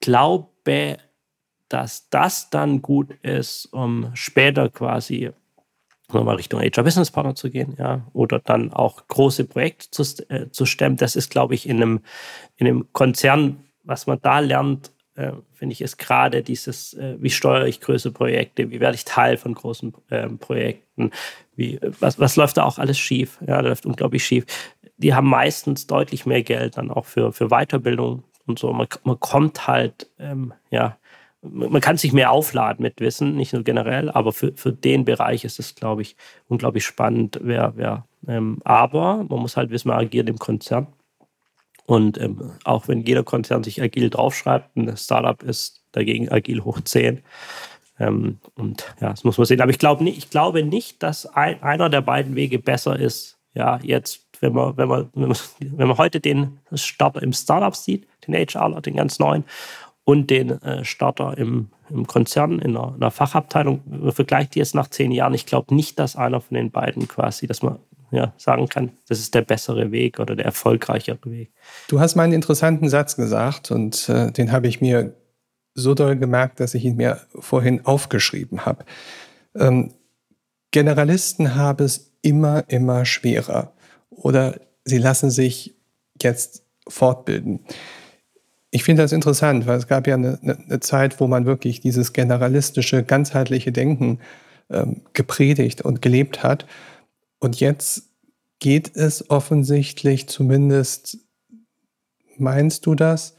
glaube, dass das dann gut ist, um später quasi nochmal Richtung HR Business Partner zu gehen, ja, oder dann auch große Projekte zu, äh, zu stemmen. Das ist, glaube ich, in einem, in einem Konzern, was man da lernt, äh, finde ich, ist gerade dieses, äh, wie steuere ich größere Projekte, wie werde ich Teil von großen ähm, Projekten, wie, was, was läuft da auch alles schief? Ja, da läuft unglaublich schief. Die haben meistens deutlich mehr Geld dann auch für, für Weiterbildung, und so. Man, man kommt halt, ähm, ja, man kann sich mehr aufladen mit Wissen, nicht nur generell, aber für, für den Bereich ist es, glaube ich, unglaublich spannend. Wer, wer, ähm, aber man muss halt wissen, man agiert im Konzern. Und ähm, auch wenn jeder Konzern sich agil draufschreibt, ein Startup ist dagegen agil hoch 10. Ähm, und ja, das muss man sehen. Aber ich, glaub, ich glaube nicht, dass ein, einer der beiden Wege besser ist, ja, jetzt wenn man, wenn man, wenn man heute den Starter im Startup sieht, den HRler, den ganz neuen, und den äh, Starter im, im Konzern, in einer, in einer Fachabteilung, vergleicht die jetzt nach zehn Jahren. Ich glaube nicht, dass einer von den beiden quasi, dass man ja, sagen kann, das ist der bessere Weg oder der erfolgreichere Weg. Du hast mal einen interessanten Satz gesagt und äh, den habe ich mir so doll gemerkt, dass ich ihn mir vorhin aufgeschrieben habe. Ähm, Generalisten haben es immer, immer schwerer oder sie lassen sich jetzt fortbilden. Ich finde das interessant, weil es gab ja eine, eine, Zeit, wo man wirklich dieses generalistische, ganzheitliche Denken ähm, gepredigt und gelebt hat. Und jetzt geht es offensichtlich, zumindest meinst du das?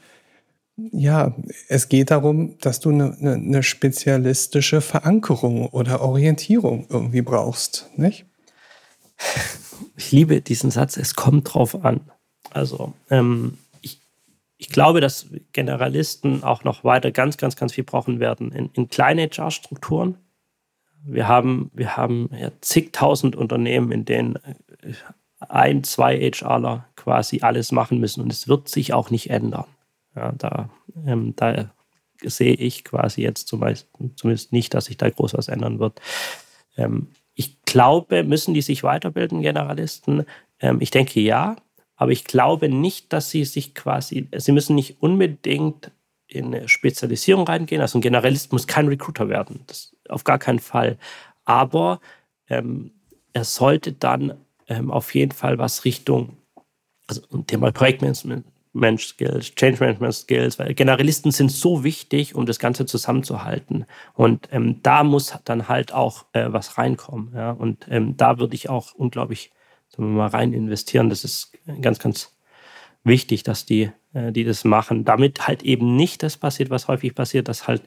Ja, es geht darum, dass du eine, eine spezialistische Verankerung oder Orientierung irgendwie brauchst, nicht? Ich liebe diesen Satz, es kommt drauf an. Also, ähm, ich glaube, dass Generalisten auch noch weiter ganz, ganz, ganz viel brauchen werden in, in kleinen HR-Strukturen. Wir haben, wir haben ja zigtausend Unternehmen, in denen äh, ein, zwei HRler quasi alles machen müssen und es wird sich auch nicht ändern. Ja, da, ähm, da sehe ich quasi jetzt zumindest nicht, dass sich da groß was ändern wird. Ähm, ich glaube, müssen die sich weiterbilden, Generalisten? Ähm, ich denke ja. Aber ich glaube nicht, dass sie sich quasi, sie müssen nicht unbedingt in eine Spezialisierung reingehen. Also ein Generalist muss kein Recruiter werden. Das auf gar keinen Fall. Aber ähm, er sollte dann ähm, auf jeden Fall was Richtung, also Thema Projektmanagement Skills, Change Management Skills, weil Generalisten sind so wichtig, um das Ganze zusammenzuhalten. Und ähm, da muss dann halt auch äh, was reinkommen. Ja? Und ähm, da würde ich auch unglaublich sagen wir mal, rein investieren. Das ist ganz, ganz wichtig, dass die, äh, die das machen. Damit halt eben nicht das passiert, was häufig passiert, dass halt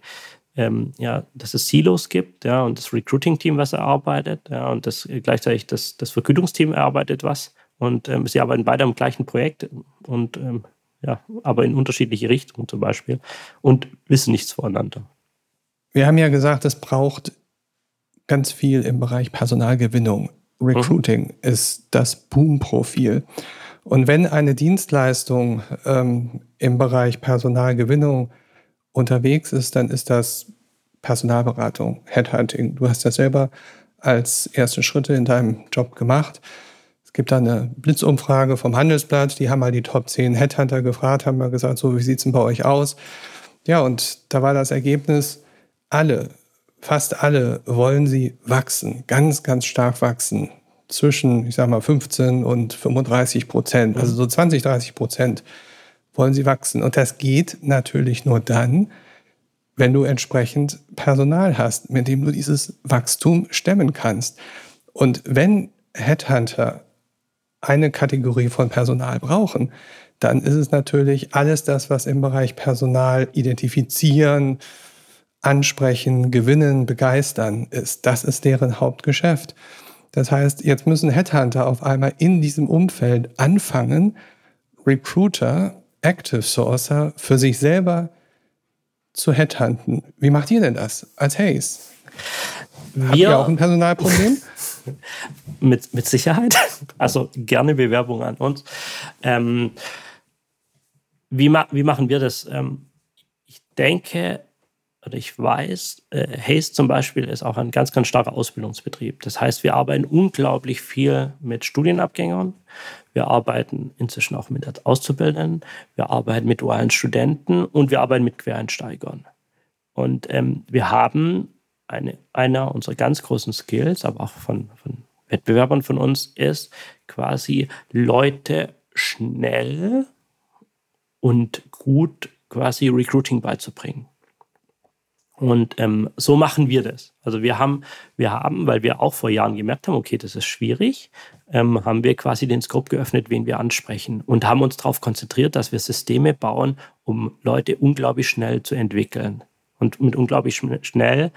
ähm, ja, dass es Silos gibt, ja, und das Recruiting-Team, was erarbeitet, ja, und das gleichzeitig das, das Vergütungsteam erarbeitet was. Und ähm, sie arbeiten beide am gleichen Projekt und ähm, ja, aber in unterschiedliche Richtungen zum Beispiel und wissen nichts voneinander. Wir haben ja gesagt, es braucht ganz viel im Bereich Personalgewinnung. Recruiting mhm. ist das Boom-Profil. Und wenn eine Dienstleistung ähm, im Bereich Personalgewinnung unterwegs ist, dann ist das Personalberatung, Headhunting. Du hast das selber als erste Schritte in deinem Job gemacht. Es gibt da eine Blitzumfrage vom Handelsblatt, die haben mal die Top 10 Headhunter gefragt, haben mal gesagt, so wie sieht es denn bei euch aus? Ja, und da war das Ergebnis, alle fast alle wollen sie wachsen, ganz, ganz stark wachsen. Zwischen, ich sag mal, 15 und 35 Prozent, also so 20, 30 Prozent wollen sie wachsen. Und das geht natürlich nur dann, wenn du entsprechend Personal hast, mit dem du dieses Wachstum stemmen kannst. Und wenn Headhunter eine Kategorie von Personal brauchen, dann ist es natürlich alles das, was im Bereich Personal identifizieren, ansprechen, gewinnen, begeistern ist. Das ist deren Hauptgeschäft. Das heißt, jetzt müssen Headhunter auf einmal in diesem Umfeld anfangen, Recruiter, Active Sourcer für sich selber zu headhunten. Wie macht ihr denn das als Hayes? Wir, Habt ihr auch ein Personalproblem? mit, mit Sicherheit. Also gerne Bewerbung an uns. Ähm, wie, ma wie machen wir das? Ähm, ich denke, oder ich weiß, äh, Haste zum Beispiel ist auch ein ganz, ganz starker Ausbildungsbetrieb. Das heißt, wir arbeiten unglaublich viel mit Studienabgängern. Wir arbeiten inzwischen auch mit Auszubildenden. Wir arbeiten mit dualen Studenten und wir arbeiten mit Quereinsteigern. Und ähm, wir haben eine, einer unserer ganz großen Skills, aber auch von, von Wettbewerbern von uns, ist quasi Leute schnell und gut quasi Recruiting beizubringen. Und ähm, so machen wir das. Also wir haben, wir haben, weil wir auch vor Jahren gemerkt haben, okay, das ist schwierig, ähm, haben wir quasi den Scope geöffnet, wen wir ansprechen und haben uns darauf konzentriert, dass wir Systeme bauen, um Leute unglaublich schnell zu entwickeln. Und mit unglaublich schnell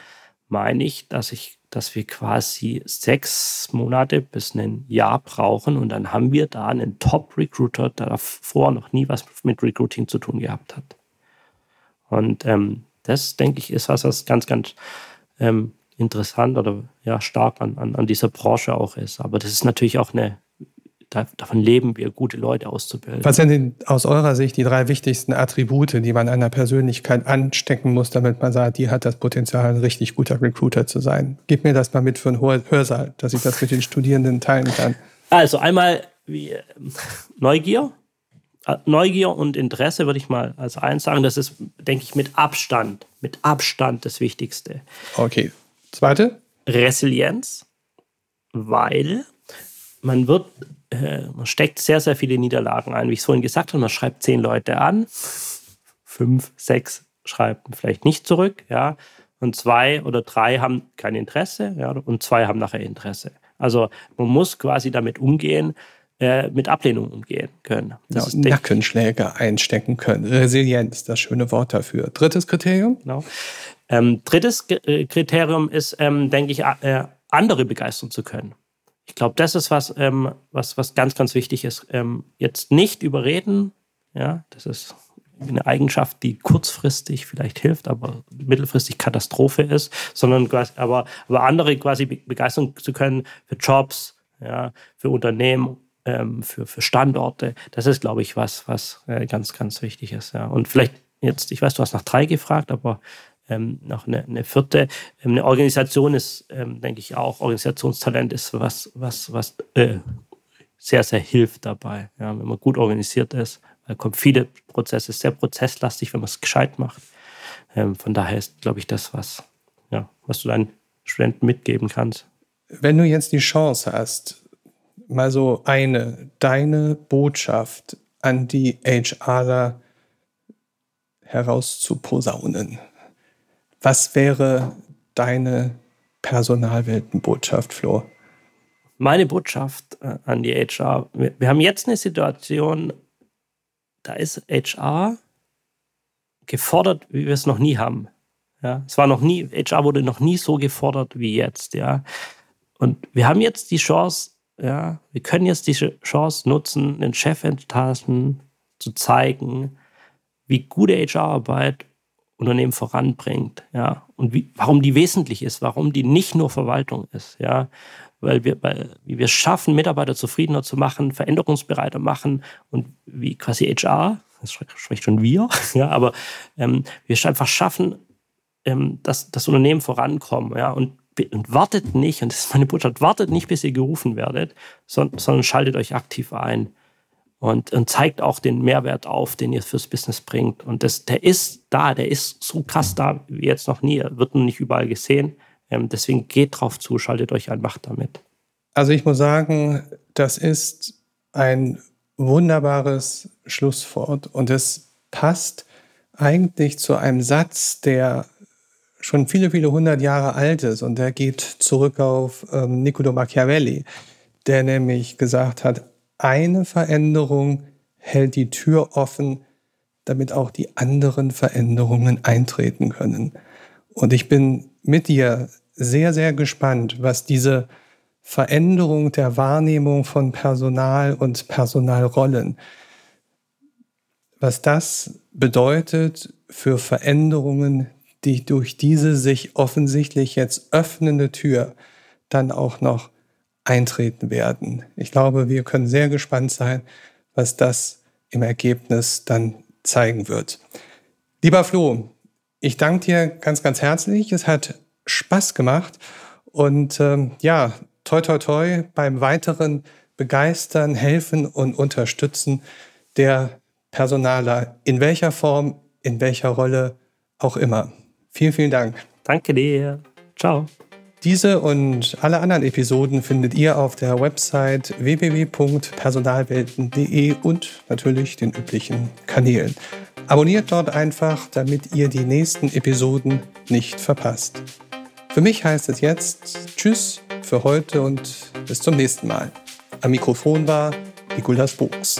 meine ich, dass ich, dass wir quasi sechs Monate bis ein Jahr brauchen und dann haben wir da einen Top-Recruiter, der davor noch nie was mit Recruiting zu tun gehabt hat. Und ähm, das, denke ich, ist was, was ganz, ganz ähm, interessant oder ja, stark an, an, an dieser Branche auch ist. Aber das ist natürlich auch eine davon leben wir, gute Leute auszubilden. Was sind denn aus eurer Sicht die drei wichtigsten Attribute, die man einer Persönlichkeit anstecken muss, damit man sagt, die hat das Potenzial, ein richtig guter Recruiter zu sein? Gib mir das mal mit für einen Hörsaal, dass ich das mit den Studierenden teilen kann. Also einmal wie, Neugier. Äh, Neugier und Interesse würde ich mal als eins sagen. Das ist, denke ich, mit Abstand, mit Abstand das Wichtigste. Okay. Zweite? Resilienz, weil man wird, äh, man steckt sehr, sehr viele Niederlagen ein. Wie ich es vorhin gesagt habe, man schreibt zehn Leute an, fünf, sechs schreiben vielleicht nicht zurück, ja, und zwei oder drei haben kein Interesse, ja, und zwei haben nachher Interesse. Also man muss quasi damit umgehen, äh, mit Ablehnung umgehen können. Das genau, Nackenschläge einstecken können. Resilienz, das schöne Wort dafür. Drittes Kriterium? Genau. Ähm, drittes äh, Kriterium ist, ähm, denke ich, äh, andere begeistern zu können. Ich glaube, das ist was, ähm, was, was ganz, ganz wichtig ist. Ähm, jetzt nicht überreden, ja, das ist eine Eigenschaft, die kurzfristig vielleicht hilft, aber mittelfristig Katastrophe ist, sondern quasi, aber, aber andere quasi begeistern zu können für Jobs, ja, für Unternehmen, ähm, für, für Standorte. Das ist, glaube ich, was, was äh, ganz, ganz wichtig ist. Ja. Und vielleicht jetzt, ich weiß, du hast nach drei gefragt, aber ähm, noch eine, eine vierte. Ähm, eine Organisation ist, ähm, denke ich auch, Organisationstalent ist was, was, was äh, sehr, sehr hilft dabei. Ja, wenn man gut organisiert ist, da kommen viele Prozesse, sehr prozesslastig, wenn man es gescheit macht. Ähm, von daher ist, glaube ich, das, was, ja, was du deinen Studenten mitgeben kannst. Wenn du jetzt die Chance hast, mal so eine, deine Botschaft an die HRler herauszuposaunen, was wäre deine Personalweltenbotschaft, Flo? Meine Botschaft äh, an die HR. Wir, haben jetzt eine Situation, da ist HR gefordert, wie wir es noch nie haben. Ja, es war noch nie, HR wurde noch nie so gefordert wie jetzt, ja. Und wir haben jetzt die Chance, ja, wir können jetzt diese Chance nutzen, den Chefetagen zu zeigen, wie gute HR-Arbeit Unternehmen voranbringt, ja, und wie, warum die wesentlich ist, warum die nicht nur Verwaltung ist, ja, weil wir, weil, wir schaffen, Mitarbeiter zufriedener zu machen, veränderungsbereiter machen und wie quasi HR, das spricht schon wir, ja, aber ähm, wir einfach schaffen, ähm, dass das Unternehmen vorankommen, ja, und, und wartet nicht, und das ist meine Botschaft, wartet nicht, bis ihr gerufen werdet, sondern, sondern schaltet euch aktiv ein und, und zeigt auch den Mehrwert auf, den ihr fürs Business bringt. Und das, der ist da, der ist so krass da wie jetzt noch nie. Wird noch nicht überall gesehen. Ähm, deswegen geht drauf zu, schaltet euch ein, macht damit. Also ich muss sagen, das ist ein wunderbares Schlusswort und es passt eigentlich zu einem Satz, der schon viele, viele hundert Jahre alt ist und der geht zurück auf ähm, Niccolo Machiavelli, der nämlich gesagt hat, eine Veränderung hält die Tür offen, damit auch die anderen Veränderungen eintreten können. Und ich bin mit dir sehr, sehr gespannt, was diese Veränderung der Wahrnehmung von Personal und Personalrollen, was das bedeutet für Veränderungen, die durch diese sich offensichtlich jetzt öffnende Tür dann auch noch eintreten werden. Ich glaube, wir können sehr gespannt sein, was das im Ergebnis dann zeigen wird. Lieber Flo, ich danke dir ganz, ganz herzlich. Es hat Spaß gemacht und ähm, ja, toi, toi, toi beim weiteren Begeistern, Helfen und Unterstützen der Personaler, in welcher Form, in welcher Rolle auch immer. Vielen, vielen Dank. Danke dir. Ciao. Diese und alle anderen Episoden findet ihr auf der Website www.personalwelten.de und natürlich den üblichen Kanälen. Abonniert dort einfach, damit ihr die nächsten Episoden nicht verpasst. Für mich heißt es jetzt Tschüss für heute und bis zum nächsten Mal. Am Mikrofon war Nikolas Buchs.